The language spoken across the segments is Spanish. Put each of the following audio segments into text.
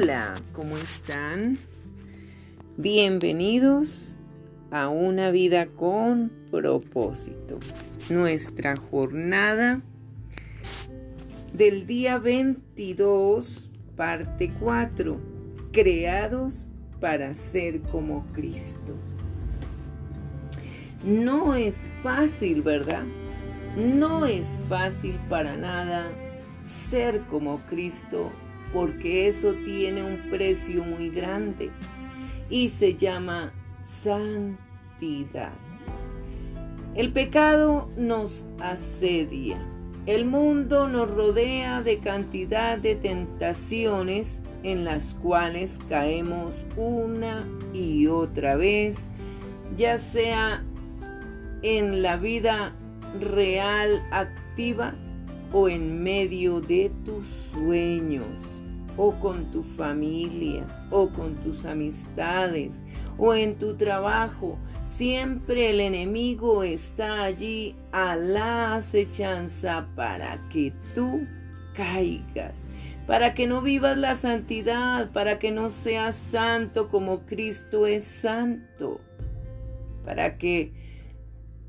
Hola, ¿cómo están? Bienvenidos a una vida con propósito. Nuestra jornada del día 22, parte 4. Creados para ser como Cristo. No es fácil, ¿verdad? No es fácil para nada ser como Cristo porque eso tiene un precio muy grande y se llama santidad. El pecado nos asedia. El mundo nos rodea de cantidad de tentaciones en las cuales caemos una y otra vez, ya sea en la vida real activa o en medio de tus sueños, o con tu familia, o con tus amistades, o en tu trabajo. Siempre el enemigo está allí a la acechanza para que tú caigas, para que no vivas la santidad, para que no seas santo como Cristo es santo, para que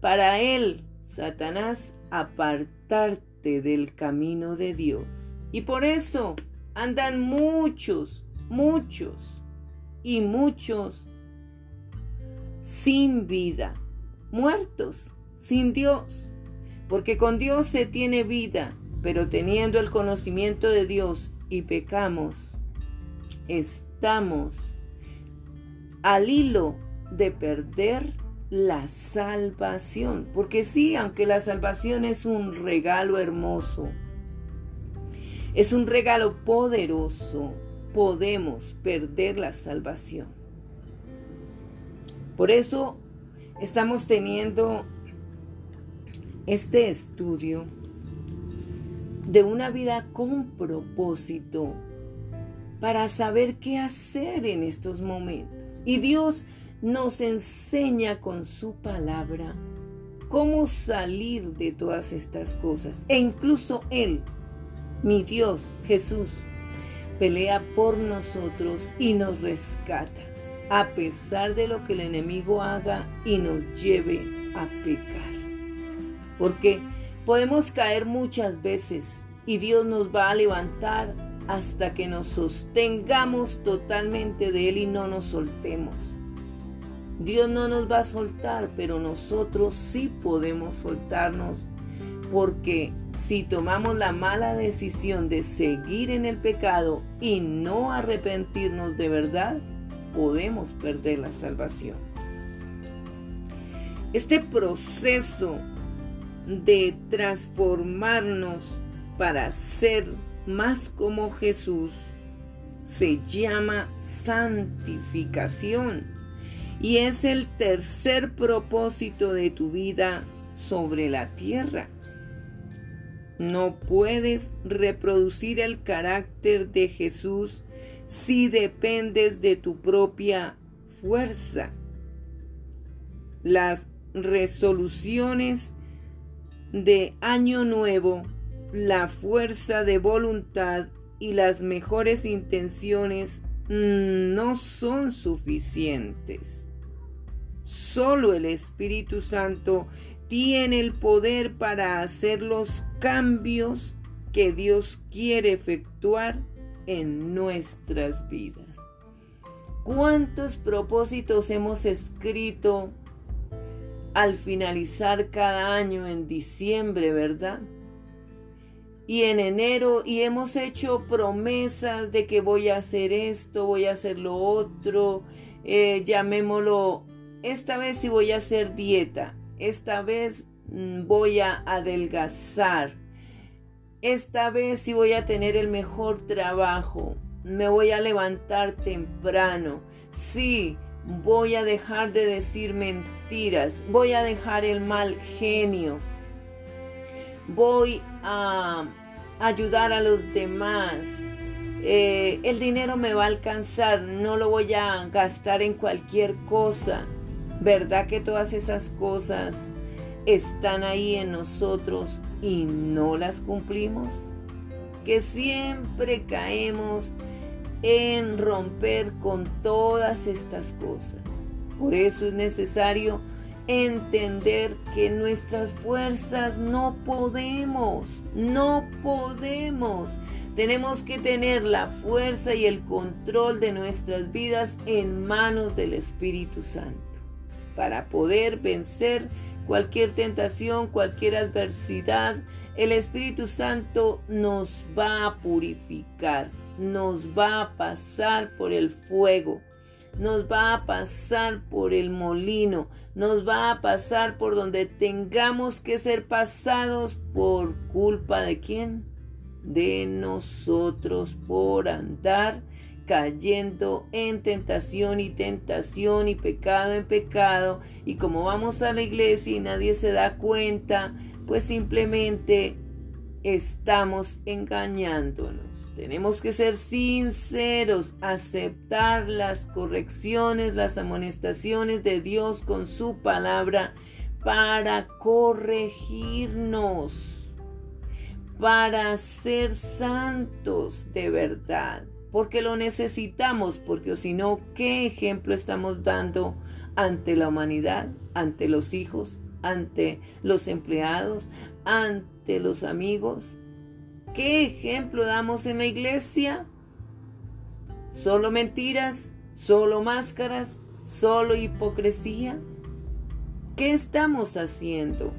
para Él, Satanás, apartarte del camino de Dios. Y por eso andan muchos, muchos y muchos sin vida, muertos, sin Dios. Porque con Dios se tiene vida, pero teniendo el conocimiento de Dios y pecamos, estamos al hilo de perder la salvación. Porque sí, aunque la salvación es un regalo hermoso, es un regalo poderoso, podemos perder la salvación. Por eso estamos teniendo este estudio de una vida con propósito para saber qué hacer en estos momentos. Y Dios nos enseña con su palabra cómo salir de todas estas cosas. E incluso Él, mi Dios, Jesús, pelea por nosotros y nos rescata, a pesar de lo que el enemigo haga y nos lleve a pecar. Porque podemos caer muchas veces y Dios nos va a levantar hasta que nos sostengamos totalmente de Él y no nos soltemos. Dios no nos va a soltar, pero nosotros sí podemos soltarnos porque si tomamos la mala decisión de seguir en el pecado y no arrepentirnos de verdad, podemos perder la salvación. Este proceso de transformarnos para ser más como Jesús se llama santificación y es el tercer propósito de tu vida sobre la tierra. No puedes reproducir el carácter de Jesús si dependes de tu propia fuerza. Las resoluciones de año nuevo, la fuerza de voluntad y las mejores intenciones no son suficientes. Solo el Espíritu Santo tiene el poder para hacer los cambios que Dios quiere efectuar en nuestras vidas. ¿Cuántos propósitos hemos escrito al finalizar cada año en diciembre, verdad? Y en enero y hemos hecho promesas de que voy a hacer esto, voy a hacer lo otro, eh, llamémoslo esta vez sí voy a hacer dieta, esta vez mm, voy a adelgazar, esta vez sí voy a tener el mejor trabajo, me voy a levantar temprano, sí, voy a dejar de decir mentiras, voy a dejar el mal genio, voy a ayudar a los demás. Eh, el dinero me va a alcanzar, no lo voy a gastar en cualquier cosa. ¿Verdad que todas esas cosas están ahí en nosotros y no las cumplimos? Que siempre caemos en romper con todas estas cosas. Por eso es necesario entender que nuestras fuerzas no podemos, no podemos. Tenemos que tener la fuerza y el control de nuestras vidas en manos del Espíritu Santo para poder vencer cualquier tentación, cualquier adversidad. El Espíritu Santo nos va a purificar, nos va a pasar por el fuego, nos va a pasar por el molino, nos va a pasar por donde tengamos que ser pasados por culpa de quién? De nosotros por andar cayendo en tentación y tentación y pecado en pecado. Y como vamos a la iglesia y nadie se da cuenta, pues simplemente estamos engañándonos. Tenemos que ser sinceros, aceptar las correcciones, las amonestaciones de Dios con su palabra para corregirnos, para ser santos de verdad, porque lo necesitamos, porque si no, ¿qué ejemplo estamos dando ante la humanidad, ante los hijos, ante los empleados, ante los amigos? ¿Qué ejemplo damos en la iglesia? ¿Solo mentiras? ¿Solo máscaras? ¿Solo hipocresía? ¿Qué estamos haciendo?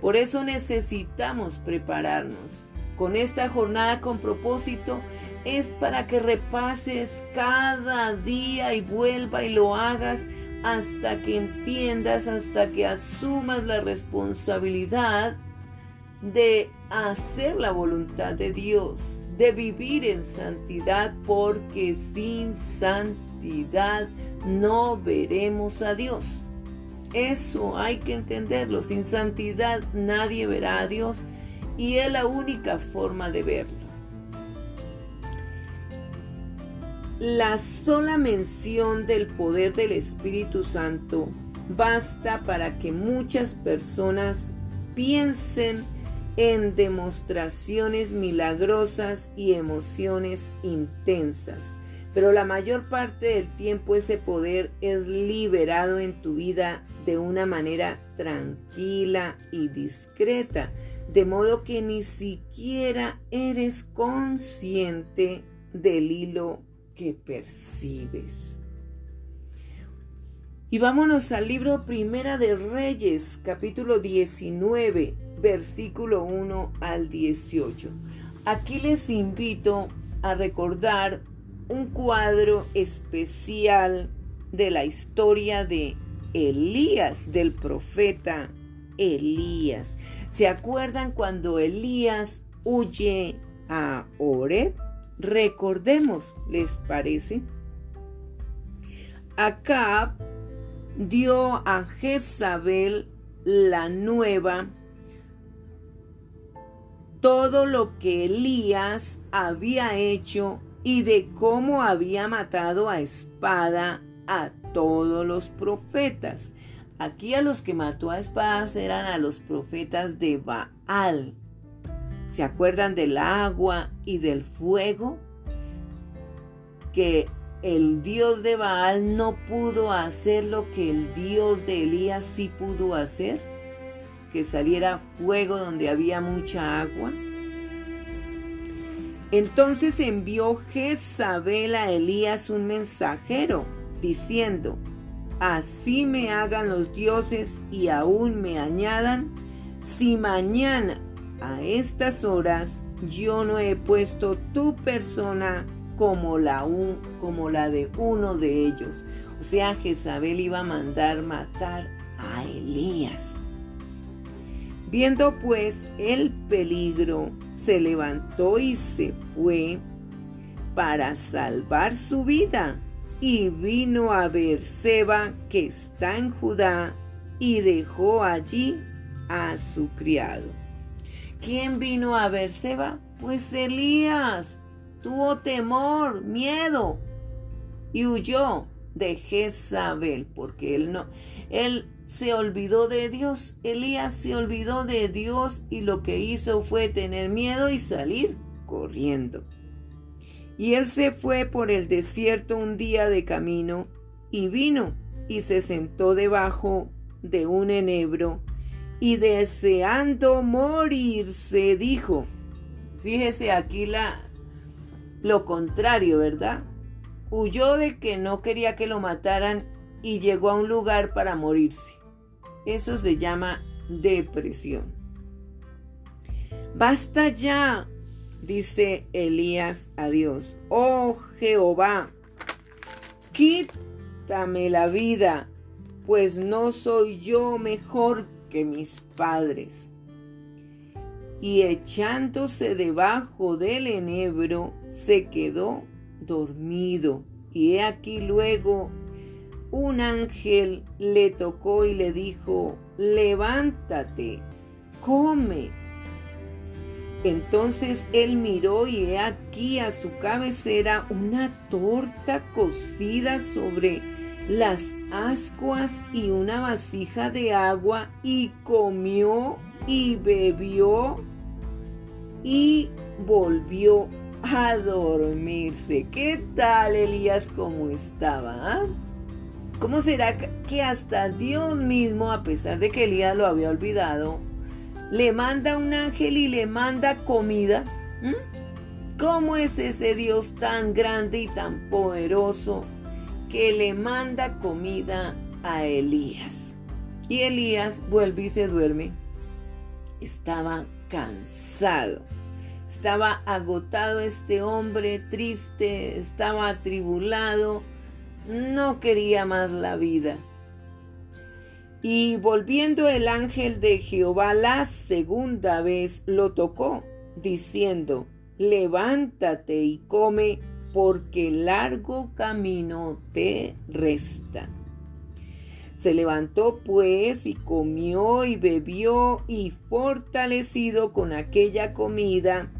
Por eso necesitamos prepararnos. Con esta jornada con propósito es para que repases cada día y vuelva y lo hagas hasta que entiendas, hasta que asumas la responsabilidad de hacer la voluntad de Dios, de vivir en santidad, porque sin santidad no veremos a Dios. Eso hay que entenderlo. Sin santidad nadie verá a Dios y es la única forma de verlo. La sola mención del poder del Espíritu Santo basta para que muchas personas piensen en demostraciones milagrosas y emociones intensas. Pero la mayor parte del tiempo ese poder es liberado en tu vida de una manera tranquila y discreta, de modo que ni siquiera eres consciente del hilo que percibes. Y vámonos al libro Primera de Reyes, capítulo 19, versículo 1 al 18. Aquí les invito a recordar un cuadro especial de la historia de Elías, del profeta Elías. ¿Se acuerdan cuando Elías huye a Oreb? Recordemos, ¿les parece? Acab dio a Jezabel la nueva todo lo que Elías había hecho y de cómo había matado a espada a todos los profetas. Aquí a los que mató a espadas eran a los profetas de Baal. ¿Se acuerdan del agua y del fuego? Que el Dios de Baal no pudo hacer lo que el Dios de Elías sí pudo hacer, que saliera fuego donde había mucha agua. Entonces envió Jezabel a Elías un mensajero, diciendo, Así me hagan los dioses y aún me añadan, si mañana a estas horas yo no he puesto tu persona como la, como la de uno de ellos. O sea, Jezabel iba a mandar matar a Elías. Viendo pues el peligro, se levantó y se fue para salvar su vida y vino a Berseba que está en Judá y dejó allí a su criado. ¿Quién vino a Berseba? Pues Elías. Tuvo temor, miedo y huyó de Jezabel porque él no él se olvidó de Dios. Elías se olvidó de Dios y lo que hizo fue tener miedo y salir corriendo. Y él se fue por el desierto un día de camino y vino y se sentó debajo de un enebro y deseando morirse dijo, fíjese aquí lo contrario, ¿verdad? Huyó de que no quería que lo mataran y llegó a un lugar para morirse. Eso se llama depresión. Basta ya, dice Elías a Dios. Oh Jehová, quítame la vida, pues no soy yo mejor mis padres. Y echándose debajo del enebro, se quedó dormido. Y he aquí luego un ángel le tocó y le dijo, levántate, come. Entonces él miró y aquí a su cabecera una torta cocida sobre las ascuas y una vasija de agua y comió y bebió y volvió a dormirse. ¿Qué tal Elías como estaba? Ah? ¿Cómo será que hasta Dios mismo, a pesar de que Elías lo había olvidado, le manda un ángel y le manda comida? ¿Mm? ¿Cómo es ese Dios tan grande y tan poderoso que le manda comida a Elías? Y Elías vuelve y se duerme. Estaba cansado. Estaba agotado este hombre, triste, estaba atribulado no quería más la vida. Y volviendo el ángel de Jehová la segunda vez lo tocó, diciendo, levántate y come, porque largo camino te resta. Se levantó pues y comió y bebió y fortalecido con aquella comida,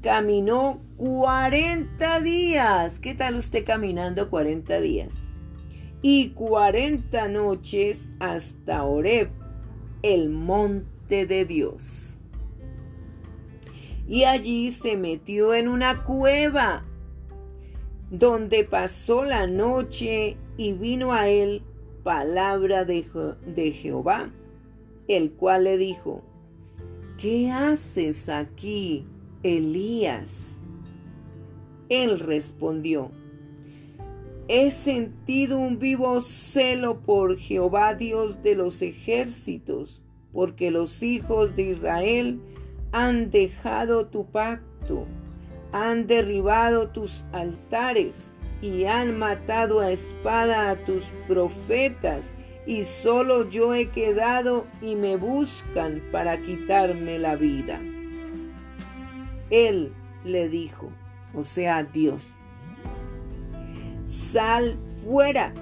caminó 40 días. ¿Qué tal usted caminando 40 días? Y 40 noches hasta Oreb, el monte de Dios. Y allí se metió en una cueva, donde pasó la noche y vino a él palabra de, de Jehová, el cual le dijo, ¿qué haces aquí, Elías? Él respondió, He sentido un vivo celo por Jehová Dios de los ejércitos, porque los hijos de Israel han dejado tu pacto, han derribado tus altares y han matado a espada a tus profetas, y solo yo he quedado y me buscan para quitarme la vida. Él le dijo, o sea, Dios. Sal fuera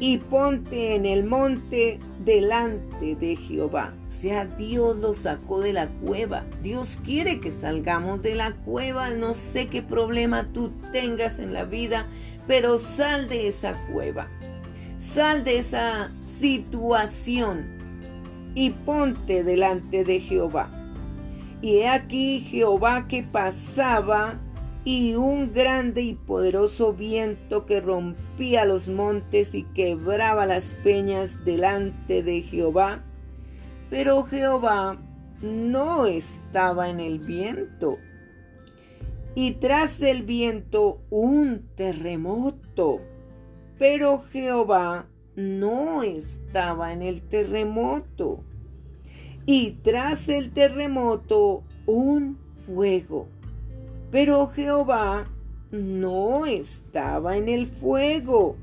y ponte en el monte delante de Jehová. O sea, Dios lo sacó de la cueva. Dios quiere que salgamos de la cueva. No sé qué problema tú tengas en la vida, pero sal de esa cueva. Sal de esa situación y ponte delante de Jehová. Y he aquí Jehová que pasaba y un grande y poderoso viento que rompía los montes y quebraba las peñas delante de Jehová. Pero Jehová no estaba en el viento. Y tras el viento un terremoto. Pero Jehová no estaba en el terremoto y tras el terremoto un fuego. Pero Jehová no estaba en el fuego.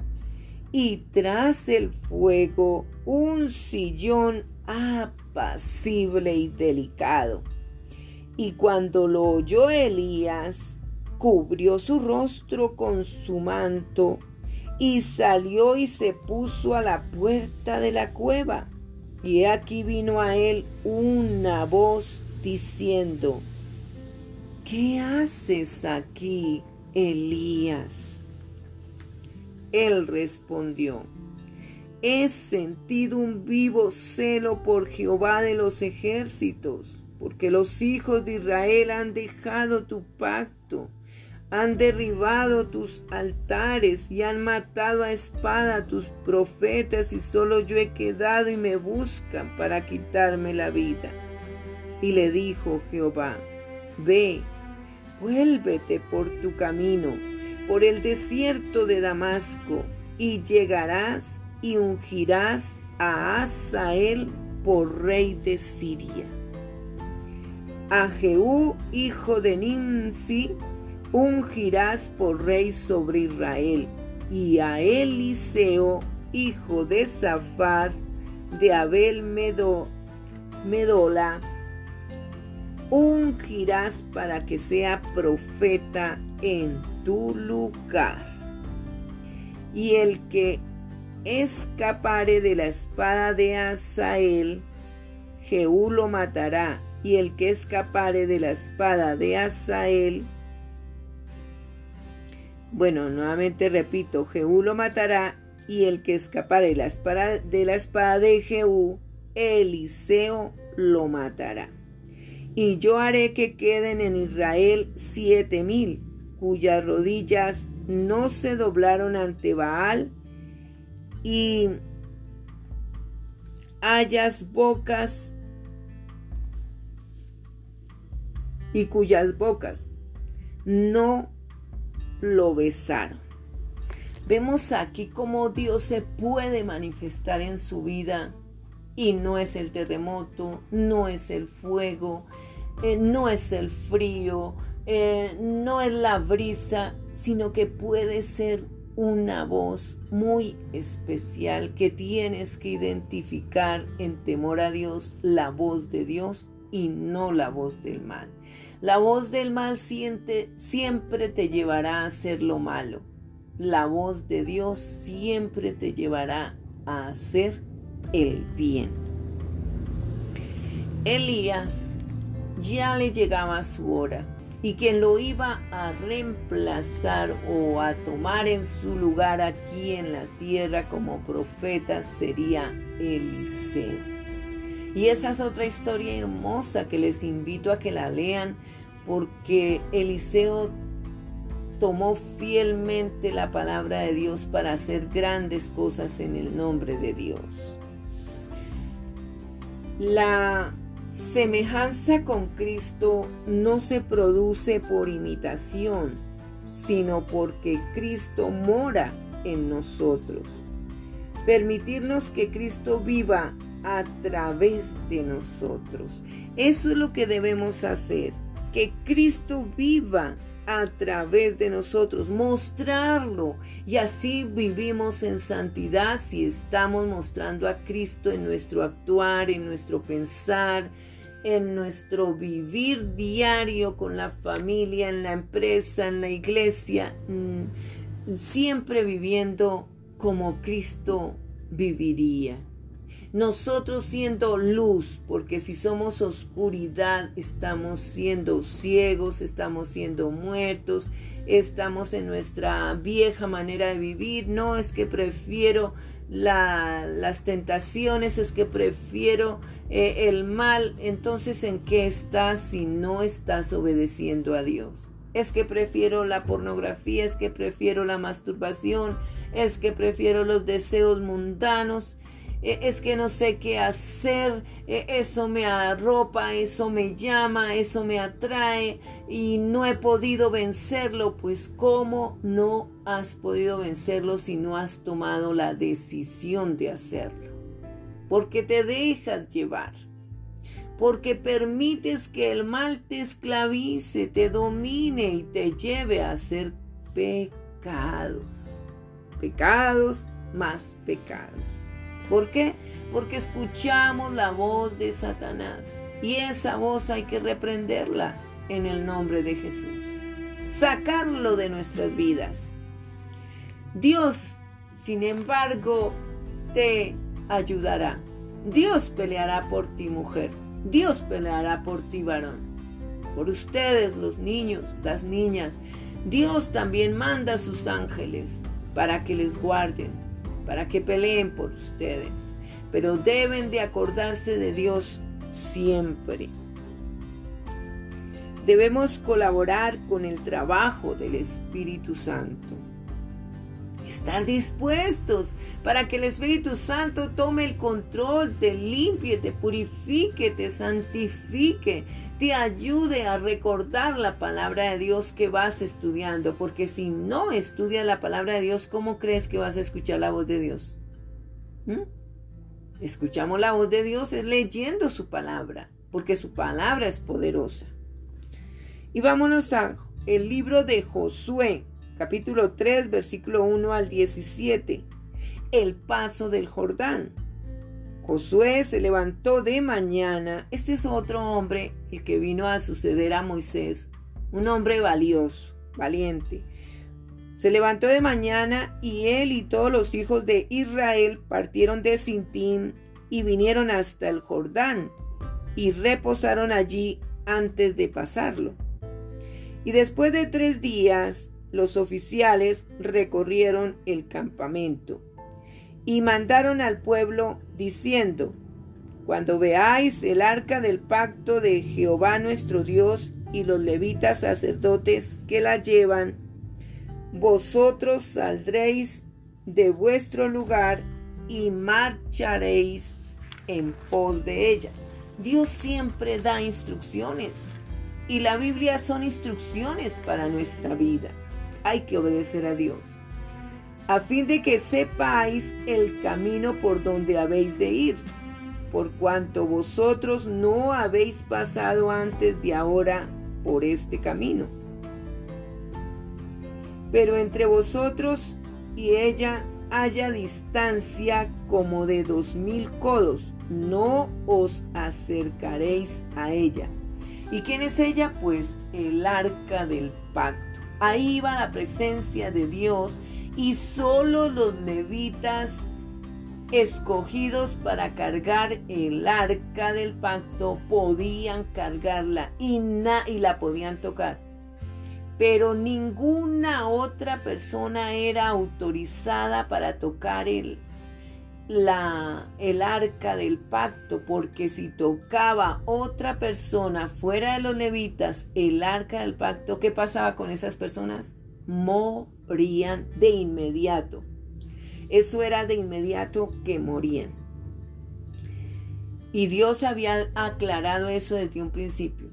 Y tras el fuego un sillón apacible y delicado. Y cuando lo oyó Elías, cubrió su rostro con su manto y salió y se puso a la puerta de la cueva. Y aquí vino a él una voz diciendo, ¿qué haces aquí, Elías? Él respondió, he sentido un vivo celo por Jehová de los ejércitos, porque los hijos de Israel han dejado tu pacto, Han derribado tus altares y han matado a espada a tus profetas y solo yo he quedado y me buscan para quitarme la vida. Y le dijo Jehová, ve, vuélvete por tu camino, por el desierto de Damasco, y llegarás y ungirás a Asael por rey de Siria. A Jehú, hijo de Nimsi, ungirás por rey sobre Israel, y a Eliseo, hijo de Safat, de Abel Medo, Medola, ungirás para que sea profeta en tu lugar. Y el que escapare de la espada de Asael, Jehú lo matará, y el que escapare de la espada de Asael, bueno, nuevamente repito, Jehú lo matará, y el que escapare de la espada de, la espada de Jehú, Eliseo lo matará. Y yo haré que queden en Israel siete mil, cuyas rodillas no se doblaron ante Baal, y hayas bocas y cuyas bocas no lo besaron. Vemos aquí cómo Dios se puede manifestar en su vida y no es el terremoto, no es el fuego, eh, no es el frío, eh, no es la brisa, sino que puede ser una voz muy especial que tienes que identificar en temor a Dios, la voz de Dios y no la voz del mal. La voz del mal siente, siempre te llevará a hacer lo malo. La voz de Dios siempre te llevará a hacer el bien. Elías ya le llegaba su hora y quien lo iba a reemplazar o a tomar en su lugar aquí en la tierra como profeta sería Eliseo. Y esa es otra historia hermosa que les invito a que la lean porque Eliseo tomó fielmente la palabra de Dios para hacer grandes cosas en el nombre de Dios. La Semejanza con Cristo no se produce por imitación, sino porque Cristo mora en nosotros. Permitirnos que Cristo viva a través de nosotros. Eso es lo que debemos hacer, que Cristo viva a través de nosotros, mostrarlo. Y así vivimos en santidad si estamos mostrando a Cristo en nuestro actuar, en nuestro pensar, en nuestro vivir diario con la familia, en la empresa, en la iglesia, mm, siempre viviendo como Cristo viviría. Nosotros siendo luz, porque si somos oscuridad, estamos siendo ciegos, estamos siendo muertos, estamos en nuestra vieja manera de vivir. No es que prefiero las tentaciones, es que prefiero eh, el mal. Entonces, ¿en qué estás si no estás obedeciendo a Dios? Es que prefiero la pornografía, es que prefiero la masturbación, es que prefiero los deseos mundanos es que no sé qué hacer, e, eso me arropa, eso me llama, eso me atrae y no he podido vencerlo, pues ¿cómo no has podido vencerlo si no has tomado la decisión de hacerlo? Porque te dejas llevar, porque permites que el mal te esclavice, te domine y te lleve a hacer pecados, pecados más pecados. ¿Por qué? Porque escuchamos la voz de Satanás y esa voz hay que reprenderla en el nombre de Jesús. Sacarlo de nuestras vidas. Dios, sin embargo, te ayudará. Dios peleará por ti, mujer. Dios peleará por ti, varón. Por ustedes, los niños, las niñas. Dios también manda a sus ángeles para que les guarden para que peleen por ustedes, pero deben de acordarse de Dios siempre. Debemos colaborar con el trabajo del Espíritu Santo. Estar dispuestos para que el Espíritu Santo tome el control, te limpie, te purifique, te santifique, te ayude a recordar la palabra de Dios que vas estudiando. Porque si no estudias la palabra de Dios, ¿cómo crees que vas a escuchar la voz de Dios? ¿Mm? Escuchamos la voz de Dios es leyendo su palabra, porque su palabra es poderosa. Y vámonos a el libro de Josué, capítulo 3, versículo 1 al 17. El paso del Jordán. Josué se levantó de mañana. Este es otro hombre, el que vino a suceder a Moisés, un hombre valioso, valiente. Se levantó de mañana y él y todos los hijos de Israel partieron de Sintim y vinieron hasta el Jordán y reposaron allí antes de pasarlo. Y después de tres días, los oficiales recorrieron el campamento y mandaron al pueblo diciendo, Cuando veáis el arca del pacto de Jehová nuestro Dios y los levitas sacerdotes que la llevan, vosotros saldréis de vuestro lugar y marcharéis en pos de ella. Dios siempre da instrucciones. Y la Biblia son instrucciones para nuestra vida. Hay que obedecer a Dios. A fin de que sepáis el camino por donde habéis de ir, por cuanto vosotros no habéis pasado antes de ahora por este camino. Pero entre vosotros y ella haya distancia como de dos mil codos, no os acercaréis a ella ¿Y quién es ella? Pues el arca del pacto. Ahí va la presencia de Dios y solo los levitas escogidos para cargar el arca del pacto podían cargarla y, la podían tocar. Pero ninguna otra persona era autorizada para tocar el la, el arca del pacto, porque si tocaba otra persona fuera de los levitas el arca del pacto, ¿qué pasaba con esas personas? Morían de inmediato. Eso era de inmediato que morían. Y Dios había aclarado eso desde un principio.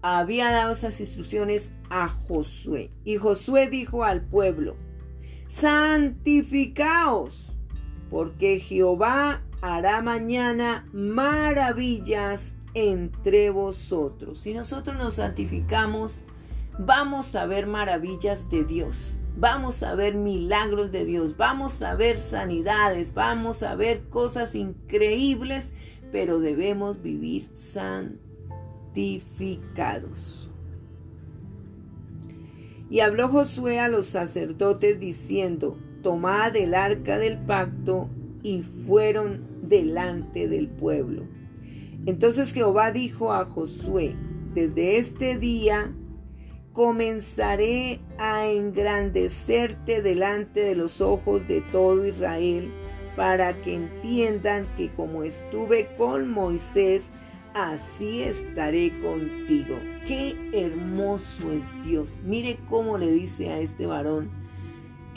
Había dado esas instrucciones a Josué. Y Josué dijo al pueblo, santificaos porque Jehová hará mañana maravillas entre vosotros. Si nosotros nos santificamos, vamos a ver maravillas de Dios, vamos a ver milagros de Dios, vamos a ver sanidades, vamos a ver cosas increíbles, pero debemos vivir santificados. Y habló Josué a los sacerdotes diciendo, tomad el arca del pacto y fueron delante del pueblo. Entonces Jehová dijo a Josué, desde este día comenzaré a engrandecerte delante de los ojos de todo Israel, para que entiendan que como estuve con Moisés, así estaré contigo. Qué hermoso es Dios. Mire cómo le dice a este varón,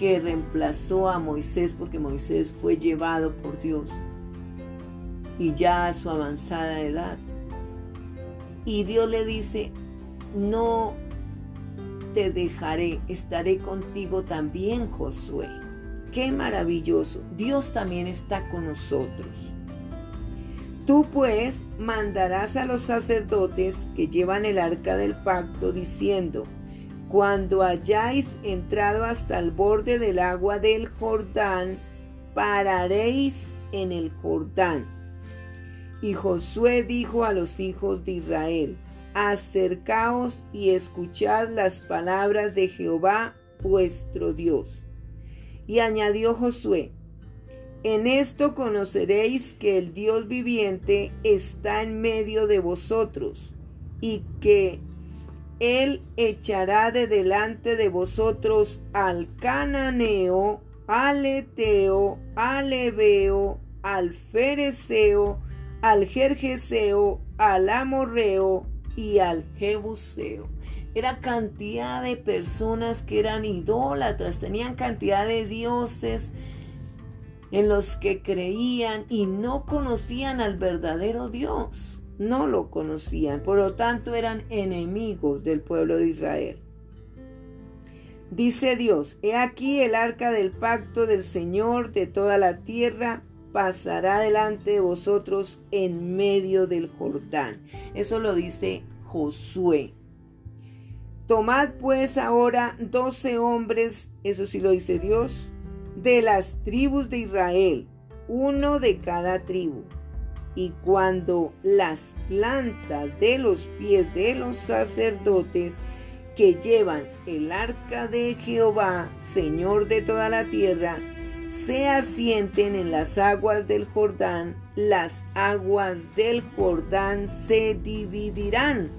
que reemplazó a Moisés porque Moisés fue llevado por Dios y ya a su avanzada edad. Y Dios le dice, no te dejaré, estaré contigo también, Josué. Qué maravilloso. Dios también está con nosotros. Tú pues mandarás a los sacerdotes que llevan el arca del pacto diciendo, cuando hayáis entrado hasta el borde del agua del Jordán, pararéis en el Jordán. Y Josué dijo a los hijos de Israel, acercaos y escuchad las palabras de Jehová vuestro Dios. Y añadió Josué, en esto conoceréis que el Dios viviente está en medio de vosotros, y que él echará de delante de vosotros al cananeo, al eteo, al ebeo, al fereceo, al jerjeseo, al amorreo, y al Jebuseo. Era cantidad de personas que eran idólatras, tenían cantidad de dioses en los que creían y no conocían al verdadero Dios. No lo conocían, por lo tanto eran enemigos del pueblo de Israel. Dice Dios, he aquí el arca del pacto del Señor de toda la tierra pasará delante de vosotros en medio del Jordán. Eso lo dice Josué. Tomad pues ahora doce hombres, eso sí lo dice Dios, de las tribus de Israel, uno de cada tribu. Y cuando las plantas de los pies de los sacerdotes que llevan el arca de Jehová, Señor de toda la tierra, se asienten en las aguas del Jordán, las aguas del Jordán se dividirán,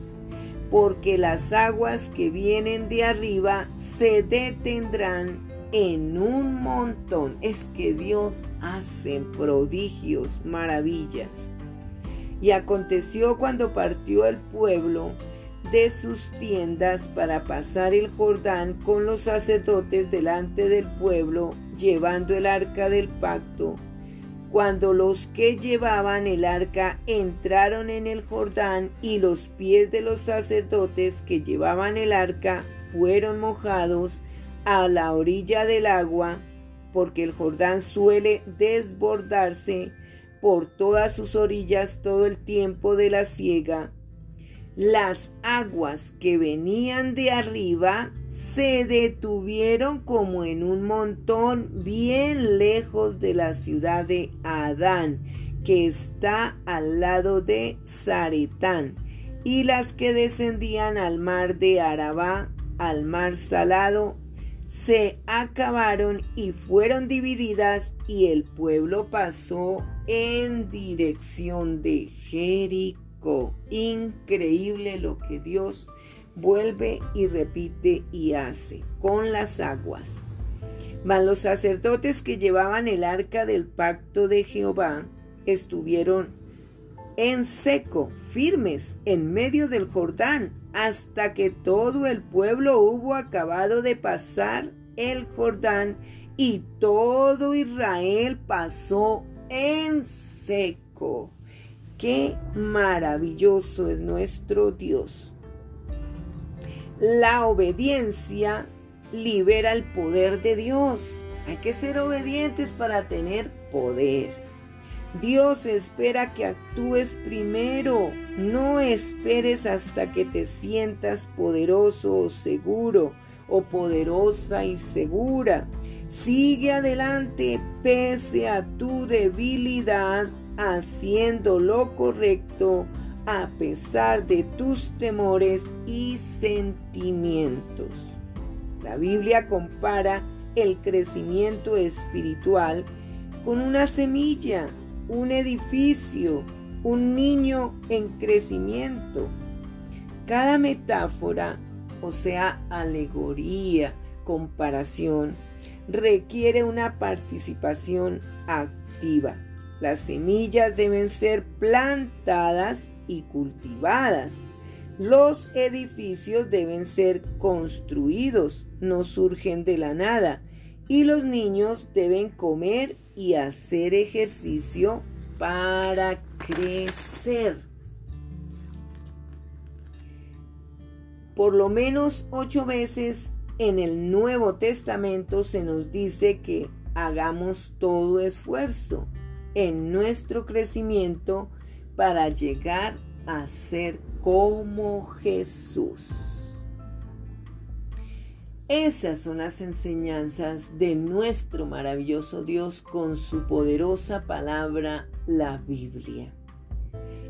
porque las aguas que vienen de arriba se detendrán en un montón. Es que Dios hace prodigios, maravillas. Y aconteció cuando partió el pueblo, de sus tiendas para pasar el Jordán con los sacerdotes delante del pueblo, llevando el arca del pacto. Cuando los que llevaban el arca entraron en el Jordán y los pies de los sacerdotes que llevaban el arca fueron mojados a la orilla del agua, porque el Jordán suele desbordarse por todas sus orillas todo el tiempo de la siega, las aguas que venían de arriba se detuvieron como en un montón bien lejos de la ciudad de Adán, que está al lado de Zaretán, y las que descendían al mar de Arabá, al mar salado, se acabaron y fueron divididas y el pueblo pasó en dirección de Jericó. Increíble lo que Dios vuelve y repite y hace con las aguas. Mas los sacerdotes que llevaban el arca del pacto de Jehová estuvieron en seco, firmes, en medio del Jordán, hasta que todo el pueblo hubo acabado de pasar el Jordán y todo Israel pasó en seco. Qué maravilloso es nuestro Dios. La obediencia libera el poder de Dios. Hay que ser obedientes para tener poder. Dios espera que actúes primero. No esperes hasta que te sientas poderoso o seguro o poderosa y segura. Sigue adelante pese a tu debilidad haciendo lo correcto a pesar de tus temores y sentimientos. La Biblia compara el crecimiento espiritual con una semilla, un edificio, un niño en crecimiento. Cada metáfora, o sea, alegoría, comparación, requiere una participación activa. Las semillas deben ser plantadas y cultivadas. Los edificios deben ser construidos, no surgen de la nada. Y los niños deben comer y hacer ejercicio para crecer. Por lo menos ocho veces en el Nuevo Testamento se nos dice que hagamos todo esfuerzo en nuestro crecimiento para llegar a ser como Jesús. Esas son las enseñanzas de nuestro maravilloso Dios con su poderosa palabra, la Biblia.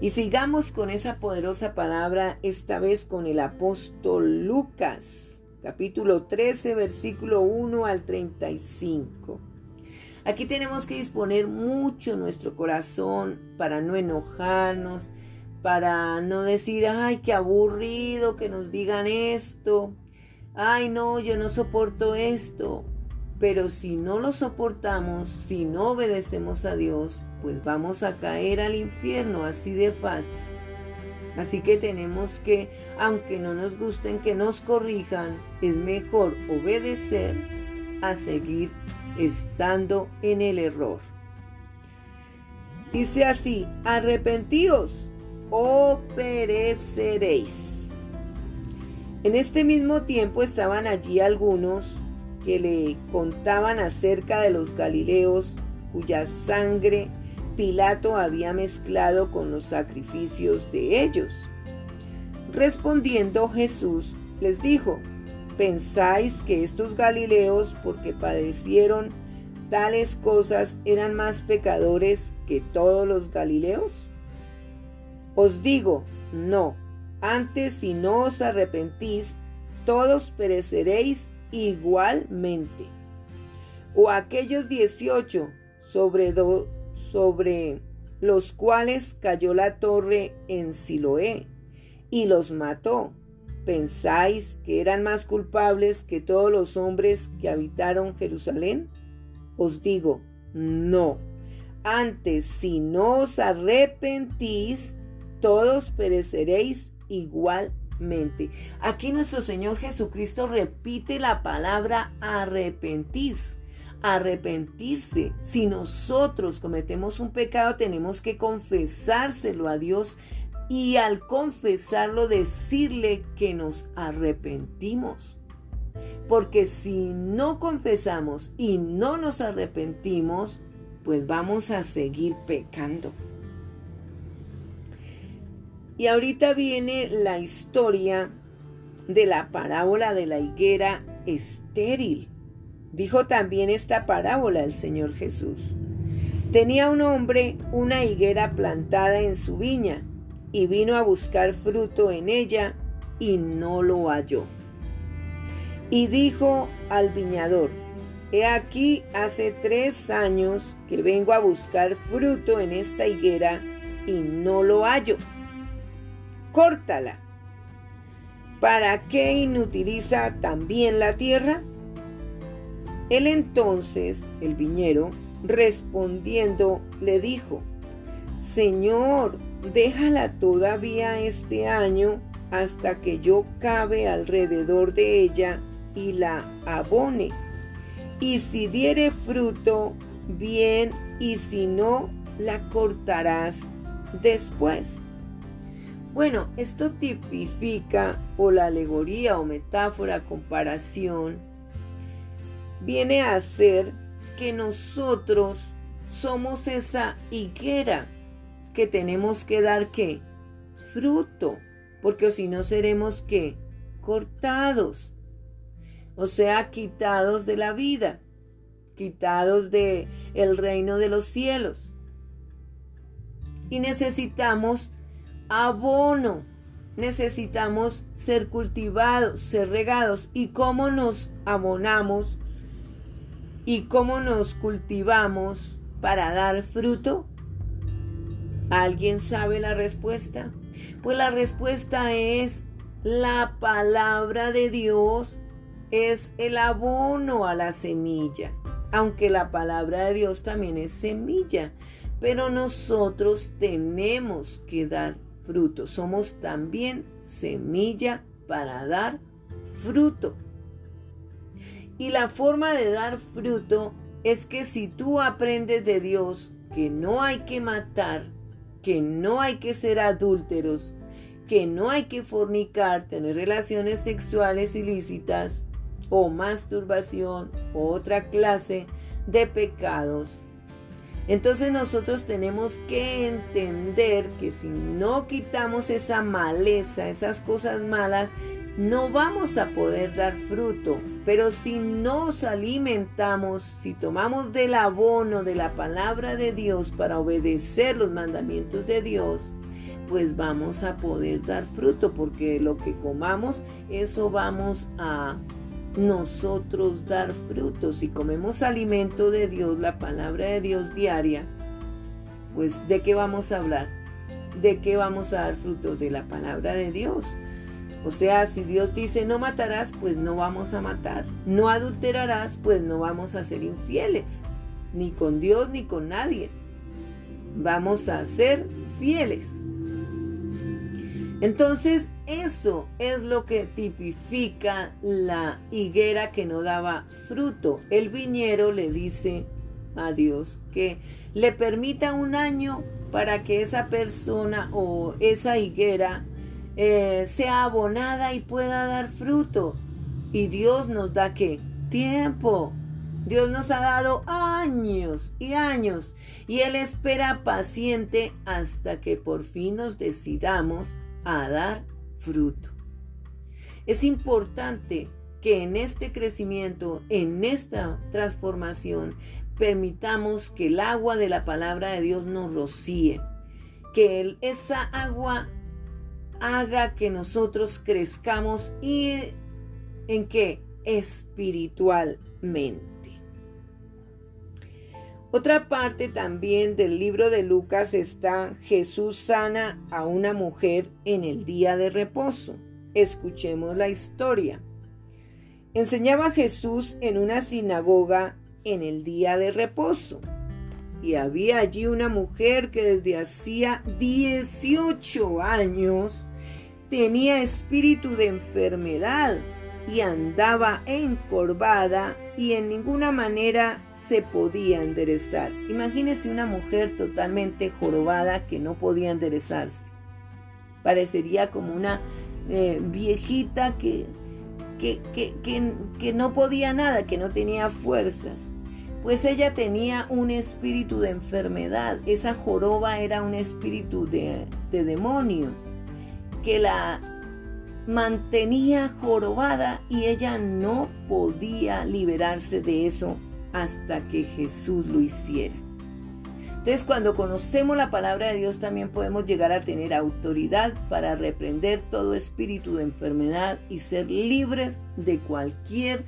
Y sigamos con esa poderosa palabra, esta vez con el apóstol Lucas, capítulo 13, versículo 1 al 35. Aquí tenemos que disponer mucho nuestro corazón para no enojarnos, para no decir, ay, qué aburrido que nos digan esto, ay, no, yo no soporto esto. Pero si no lo soportamos, si no obedecemos a Dios, pues vamos a caer al infierno así de fácil. Así que tenemos que, aunque no nos gusten que nos corrijan, es mejor obedecer a seguir estando en el error. Dice así, arrepentíos o pereceréis. En este mismo tiempo estaban allí algunos que le contaban acerca de los Galileos cuya sangre Pilato había mezclado con los sacrificios de ellos. Respondiendo Jesús les dijo, ¿pensáis que estos Galileos, porque padecieron tales cosas, eran más pecadores que todos los Galileos? Os digo, no, antes si no os arrepentís, todos pereceréis igualmente. O aquellos dieciocho sobre, sobre los cuales cayó la torre en Siloé y los mató. ¿Pensáis que eran más culpables que todos los hombres que habitaron Jerusalén? Os digo, no. Antes, si no os arrepentís, todos pereceréis igualmente. Aquí nuestro Señor Jesucristo repite la palabra arrepentís arrepentirse. Si nosotros cometemos un pecado, tenemos que confesárselo a Dios y al confesarlo decirle que nos arrepentimos. Porque si no confesamos y no nos arrepentimos, pues vamos a seguir pecando. Y ahorita viene la historia de la parábola de la higuera estéril. Dijo también esta parábola el Señor Jesús. Tenía un hombre una higuera plantada en su viña y vino a buscar fruto en ella y no lo halló. Y dijo al viñador, He aquí hace tres años que vengo a buscar fruto en esta higuera y no lo hallo. Córtala. ¿Para qué inutiliza también la tierra? Él entonces, el viñero, respondiendo, le dijo, Señor, déjala todavía este año hasta que yo cabe alrededor de ella y la abone. Y si diere fruto, bien, y si no, la cortarás después. Bueno, esto tipifica o la alegoría o metáfora, comparación viene a ser que nosotros somos esa higuera que tenemos que dar qué? Fruto, porque si no seremos qué? Cortados, o sea, quitados de la vida, quitados de el reino de los cielos. Y necesitamos abono, necesitamos ser cultivados, ser regados. ¿Y cómo nos abonamos? ¿Y cómo nos cultivamos para dar fruto? ¿Alguien sabe la respuesta? Pues la respuesta es la palabra de Dios es el abono a la semilla, aunque la palabra de Dios también es semilla, pero nosotros tenemos que dar fruto, somos también semilla para dar fruto. Y la forma de dar fruto es que si tú aprendes de Dios que no hay que matar, que no hay que ser adúlteros, que no hay que fornicar, tener relaciones sexuales ilícitas o masturbación o otra clase de pecados. Entonces nosotros tenemos que entender que si no quitamos esa maleza, esas cosas malas, no vamos a poder dar fruto. Pero si nos alimentamos, si tomamos del abono de la palabra de Dios para obedecer los mandamientos de Dios, pues vamos a poder dar fruto, porque lo que comamos, eso vamos a nosotros dar fruto. Si comemos alimento de Dios, la palabra de Dios diaria, pues ¿de qué vamos a hablar? ¿De qué vamos a dar fruto? De la palabra de Dios. O sea, si Dios dice no matarás, pues no vamos a matar. No adulterarás, pues no vamos a ser infieles. Ni con Dios ni con nadie. Vamos a ser fieles. Entonces eso es lo que tipifica la higuera que no daba fruto. El viñero le dice a Dios que le permita un año para que esa persona o esa higuera eh, sea abonada y pueda dar fruto. Y Dios nos da qué? Tiempo. Dios nos ha dado años y años y Él espera paciente hasta que por fin nos decidamos a dar fruto. Es importante que en este crecimiento, en esta transformación, permitamos que el agua de la palabra de Dios nos rocíe, que esa agua haga que nosotros crezcamos y en qué? Espiritualmente. Otra parte también del libro de Lucas está Jesús sana a una mujer en el día de reposo. Escuchemos la historia. Enseñaba Jesús en una sinagoga en el día de reposo. Y había allí una mujer que desde hacía 18 años tenía espíritu de enfermedad y andaba encorvada y en ninguna manera se podía enderezar. Imagínese una mujer totalmente jorobada que no podía enderezarse. Parecería como una eh, viejita que, que, que, que, no podía nada, que no tenía fuerzas. Pues ella tenía un espíritu de enfermedad. Esa joroba era un espíritu de, de demonio que la mantenía jorobada y ella no podía liberarse de eso hasta que Jesús lo hiciera. Entonces cuando conocemos la palabra de Dios también podemos llegar a tener autoridad para reprender todo espíritu de enfermedad y ser libres de cualquier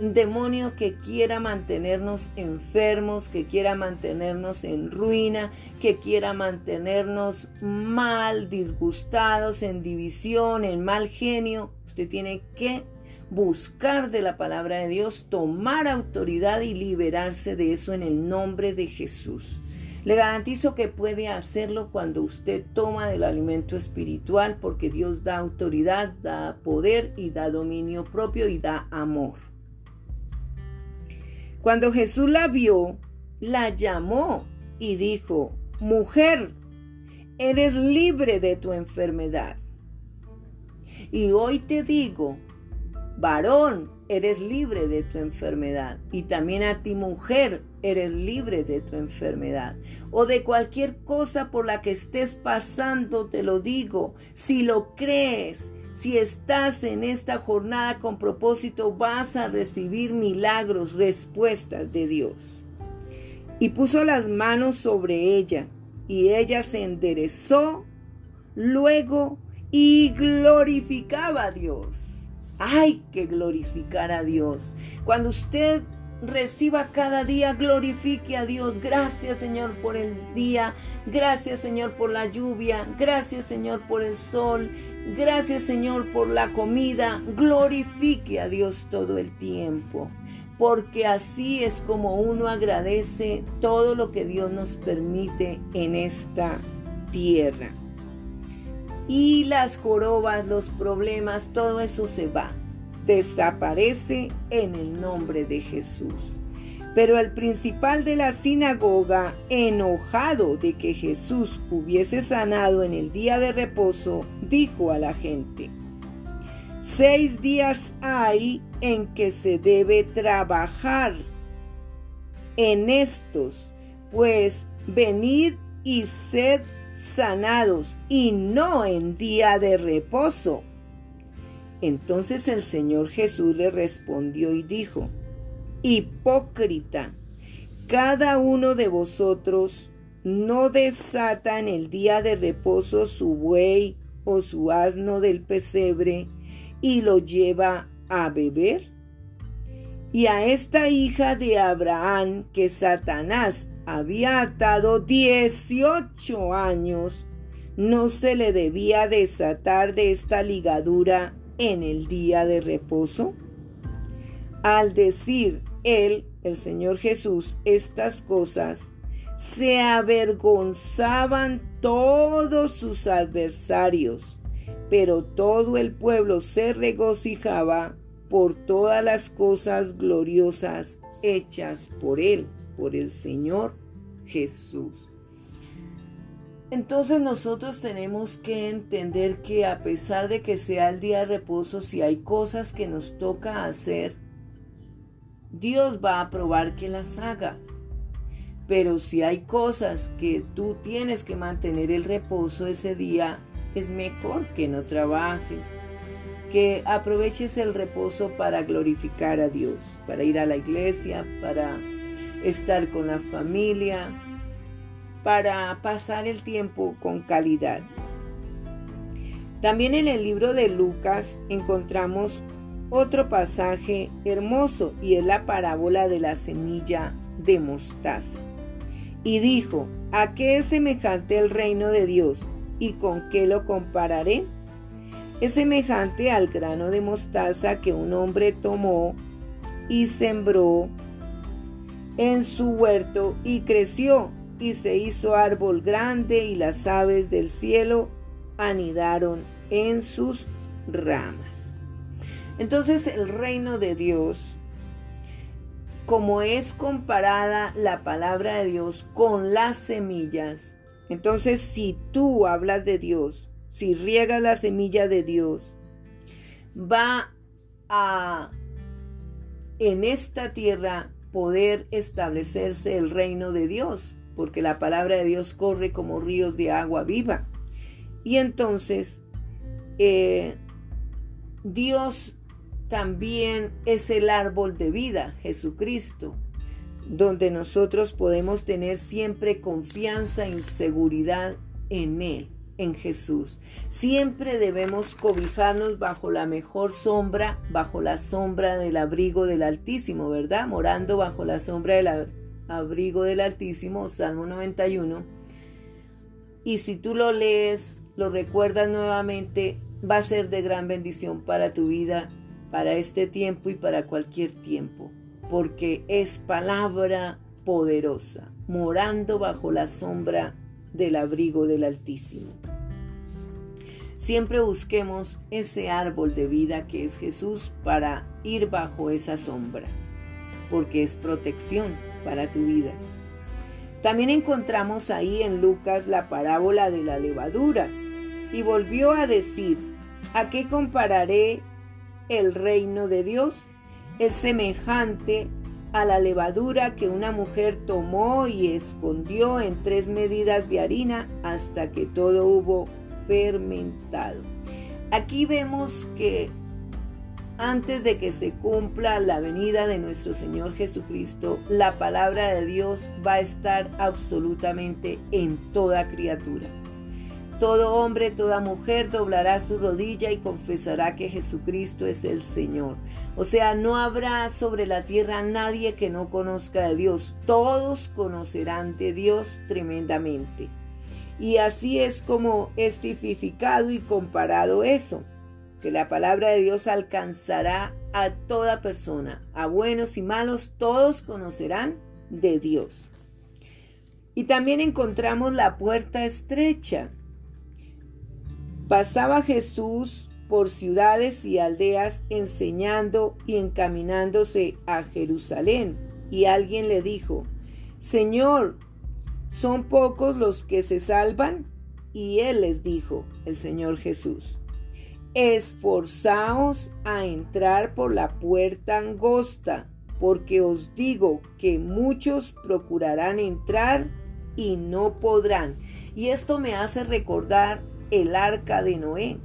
demonio que quiera mantenernos enfermos, que quiera mantenernos en ruina, que quiera mantenernos mal, disgustados, en división, en mal genio. Usted tiene que buscar de la palabra de Dios, tomar autoridad y liberarse de eso en el nombre de Jesús. Le garantizo que puede hacerlo cuando usted toma del alimento espiritual porque Dios da autoridad, da poder y da dominio propio y da amor. Cuando Jesús la vio, la llamó y dijo, mujer, eres libre de tu enfermedad. Y hoy te digo, varón, eres libre de tu enfermedad. Y también a ti, mujer, eres libre de tu enfermedad. O de cualquier cosa por la que estés pasando, te lo digo. Si lo crees, si estás en esta jornada con propósito, vas a recibir milagros, respuestas de Dios. Y puso las manos sobre ella, y ella se enderezó luego y glorificaba a Dios. Hay que glorificar a Dios. Cuando usted reciba cada día, glorifique a Dios. Gracias Señor por el día, gracias Señor por la lluvia, gracias Señor por el sol, gracias Señor por la comida. Glorifique a Dios todo el tiempo, porque así es como uno agradece todo lo que Dios nos permite en esta tierra. Y las jorobas, los problemas, todo eso se va desaparece en el nombre de Jesús. Pero el principal de la sinagoga, enojado de que Jesús hubiese sanado en el día de reposo, dijo a la gente, Seis días hay en que se debe trabajar. En estos, pues, venid y sed sanados, y no en día de reposo entonces el Señor Jesús le respondió y dijo, Hipócrita, cada uno de vosotros no desata en el día de reposo su buey o su asno del pesebre y lo lleva a beber. Y a esta hija de Abraham que Satanás había atado dieciocho años, no se le debía desatar de esta ligadura en el día de reposo? Al decir él, el Señor Jesús, estas cosas, se avergonzaban todos sus adversarios pero todo el pueblo se regocijaba por todas las cosas gloriosas hechas por él, por el Señor Jesús. Entonces nosotros tenemos que entender que a pesar de que sea el día de reposo, si hay cosas que nos toca hacer, Dios va a probar que las hagas. Pero si hay cosas que tú tienes que mantener el reposo ese día, es mejor que no trabajes, que aproveches el reposo para glorificar a Dios, para ir a la iglesia, para estar con la familia, para pasar el tiempo con calidad. También en el libro de Lucas encontramos otro pasaje hermoso y es la parábola de la semilla de mostaza. Y dijo, ¿a qué es semejante el reino de Dios y con qué lo compararé? Es semejante al grano de mostaza que un hombre tomó y sembró en su huerto y creció y se hizo árbol grande y las aves del cielo anidaron en sus ramas. Entonces el reino de Dios, como es comparada la palabra de Dios con las semillas, entonces si tú hablas de Dios, si riegas la semilla de Dios, va a en esta tierra poder establecerse el reino de Dios, porque la palabra de Dios corre como ríos de agua viva. Y entonces, eh, Dios también es el árbol de vida, Jesucristo, donde nosotros podemos tener siempre confianza y seguridad en Él, en Jesús. Siempre debemos cobijarnos bajo la mejor sombra, bajo la sombra del abrigo del Altísimo, ¿verdad? Morando bajo la sombra del abrigo del Altísimo, Salmo 91. Y si tú lo lees, lo recuerdas nuevamente, va a ser de gran bendición para tu vida, para este tiempo y para cualquier tiempo, porque es palabra poderosa, morando bajo la sombra del abrigo del Altísimo. Siempre busquemos ese árbol de vida que es Jesús para ir bajo esa sombra, porque es protección para tu vida. También encontramos ahí en Lucas la parábola de la levadura y volvió a decir, ¿a qué compararé el reino de Dios? Es semejante a la levadura que una mujer tomó y escondió en tres medidas de harina hasta que todo hubo fermentado. Aquí vemos que antes de que se cumpla la venida de nuestro Señor Jesucristo, la palabra de Dios va a estar absolutamente en toda criatura. Todo hombre, toda mujer doblará su rodilla y confesará que Jesucristo es el Señor. O sea, no habrá sobre la tierra nadie que no conozca de Dios. Todos conocerán de Dios tremendamente. Y así es como es tipificado y comparado eso que la palabra de Dios alcanzará a toda persona, a buenos y malos, todos conocerán de Dios. Y también encontramos la puerta estrecha. Pasaba Jesús por ciudades y aldeas enseñando y encaminándose a Jerusalén. Y alguien le dijo, Señor, ¿son pocos los que se salvan? Y él les dijo, el Señor Jesús, Esforzaos a entrar por la puerta angosta, porque os digo que muchos procurarán entrar y no podrán. Y esto me hace recordar el arca de Noé.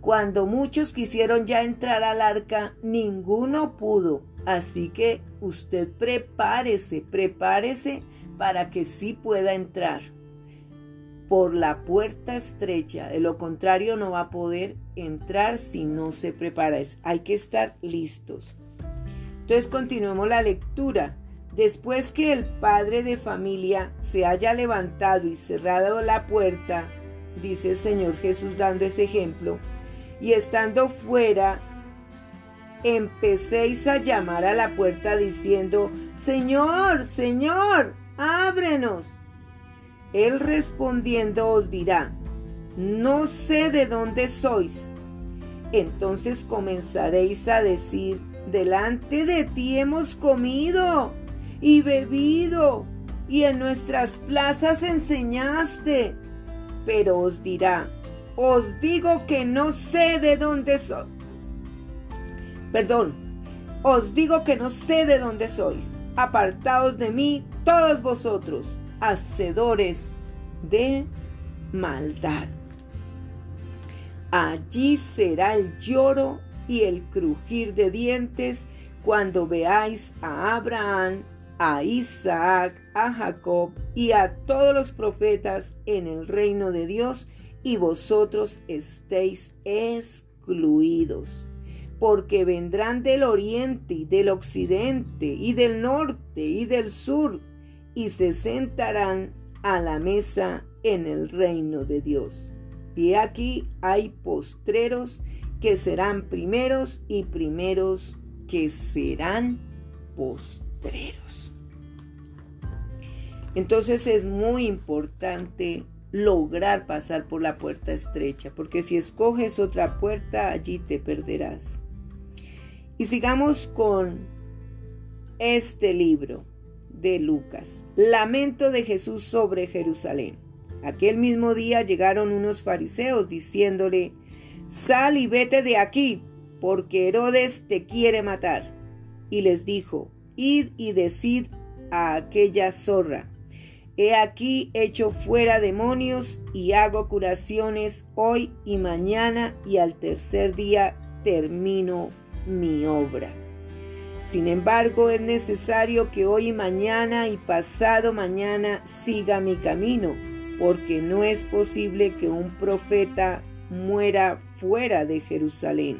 Cuando muchos quisieron ya entrar al arca, ninguno pudo. Así que usted prepárese, prepárese para que sí pueda entrar por la puerta estrecha. De lo contrario, no va a poder entrar si no se prepara. Hay que estar listos. Entonces, continuemos la lectura. Después que el padre de familia se haya levantado y cerrado la puerta, dice el Señor Jesús dando ese ejemplo, y estando fuera, empecéis a llamar a la puerta diciendo, Señor, Señor, ábrenos. Él respondiendo os dirá, no sé de dónde sois. Entonces comenzaréis a decir, delante de ti hemos comido y bebido, y en nuestras plazas enseñaste. Pero os dirá, os digo que no sé de dónde soy. Perdón, os digo que no sé de dónde sois. Apartaos de mí todos vosotros, hacedores de maldad. Allí será el lloro y el crujir de dientes cuando veáis a Abraham, a Isaac, a Jacob y a todos los profetas en el reino de Dios y vosotros estéis excluidos. Porque vendrán del oriente y del occidente y del norte y del sur y se sentarán a la mesa en el reino de Dios. Y aquí hay postreros que serán primeros y primeros que serán postreros. Entonces es muy importante lograr pasar por la puerta estrecha, porque si escoges otra puerta, allí te perderás. Y sigamos con este libro de Lucas, Lamento de Jesús sobre Jerusalén. Aquel mismo día llegaron unos fariseos diciéndole, Sal y vete de aquí, porque Herodes te quiere matar. Y les dijo, Id y decid a aquella zorra, He aquí hecho fuera demonios y hago curaciones hoy y mañana y al tercer día termino mi obra. Sin embargo, es necesario que hoy y mañana y pasado mañana siga mi camino porque no es posible que un profeta muera fuera de Jerusalén.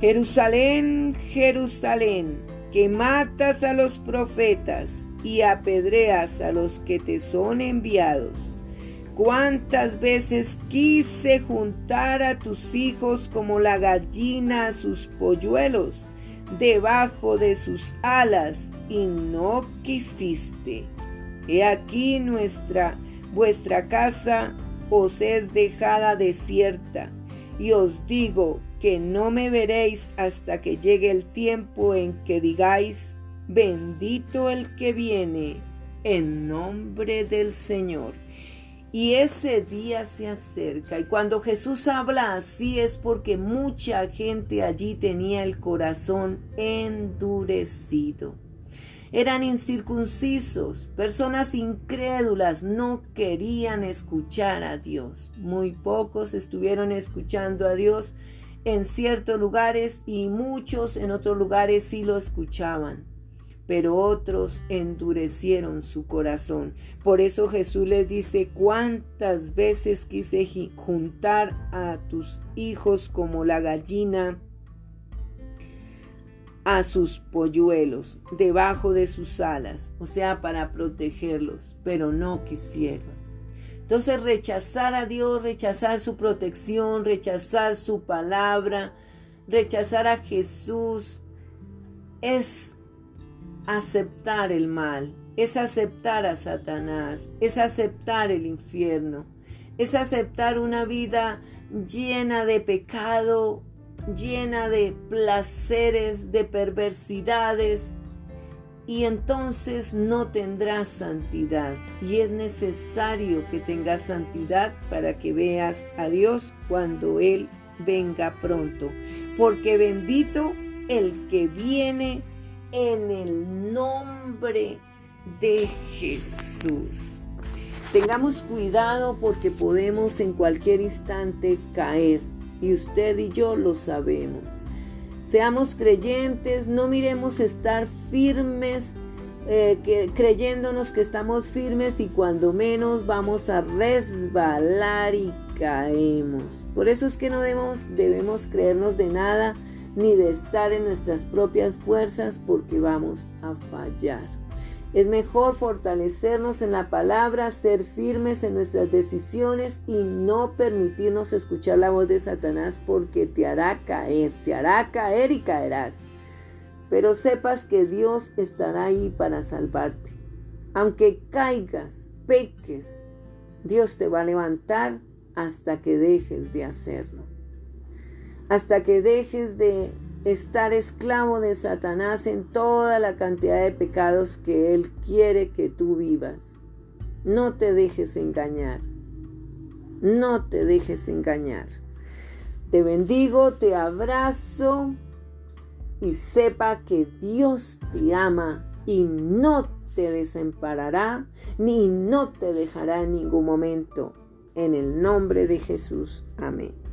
Jerusalén, Jerusalén, que matas a los profetas y apedreas a los que te son enviados. Cuántas veces quise juntar a tus hijos como la gallina a sus polluelos debajo de sus alas y no quisiste. He aquí nuestra vuestra casa os es dejada desierta, y os digo que no me veréis hasta que llegue el tiempo en que digáis, bendito el que viene en nombre del Señor. Y ese día se acerca. Y cuando Jesús habla así es porque mucha gente allí tenía el corazón endurecido eran incircuncisos, personas incrédulas, no querían escuchar a Dios. Muy pocos estuvieron escuchando a Dios en ciertos lugares y muchos en otros lugares sí lo escuchaban. Pero otros endurecieron su corazón. Por eso Jesús les dice, cuántas veces quise juntar a tus hijos como la gallina a sus polluelos debajo de sus alas, o sea, para protegerlos, pero no quisieron. Entonces rechazar a Dios, rechazar su protección, rechazar su palabra, rechazar a Jesús, es aceptar el mal, es aceptar a Satanás, es aceptar el infierno, es aceptar una vida llena de pecado, llena de placeres, de perversidades, y entonces no tendrás santidad. Y es necesario que tengas santidad para que veas a Dios cuando Él venga pronto. Porque bendito el que viene en el nombre de Jesús. Tengamos cuidado porque podemos en cualquier instante caer y usted y yo lo sabemos. Seamos creyentes, no miremos estar firmes, eh, creyéndonos que estamos firmes y cuando menos vamos a resbalar y caemos. Por eso es que no debemos creernos de nada ni de estar en nuestras propias fuerzas porque vamos a fallar. Es mejor fortalecernos en la palabra, ser firmes en nuestras decisiones y no permitirnos escuchar la voz de Satanás porque te hará caer, te hará caer y caerás. Pero sepas que Dios estará ahí para salvarte. Aunque caigas, peques, Dios te va a levantar hasta que dejes de hacerlo. Hasta que dejes de estar esclavo de Satanás en toda la cantidad de pecados que Él quiere que tú vivas. No te dejes engañar. No te dejes engañar. Te bendigo, te abrazo y sepa que Dios te ama y no te desamparará ni no te dejará en ningún momento. En el nombre de Jesús. Amén.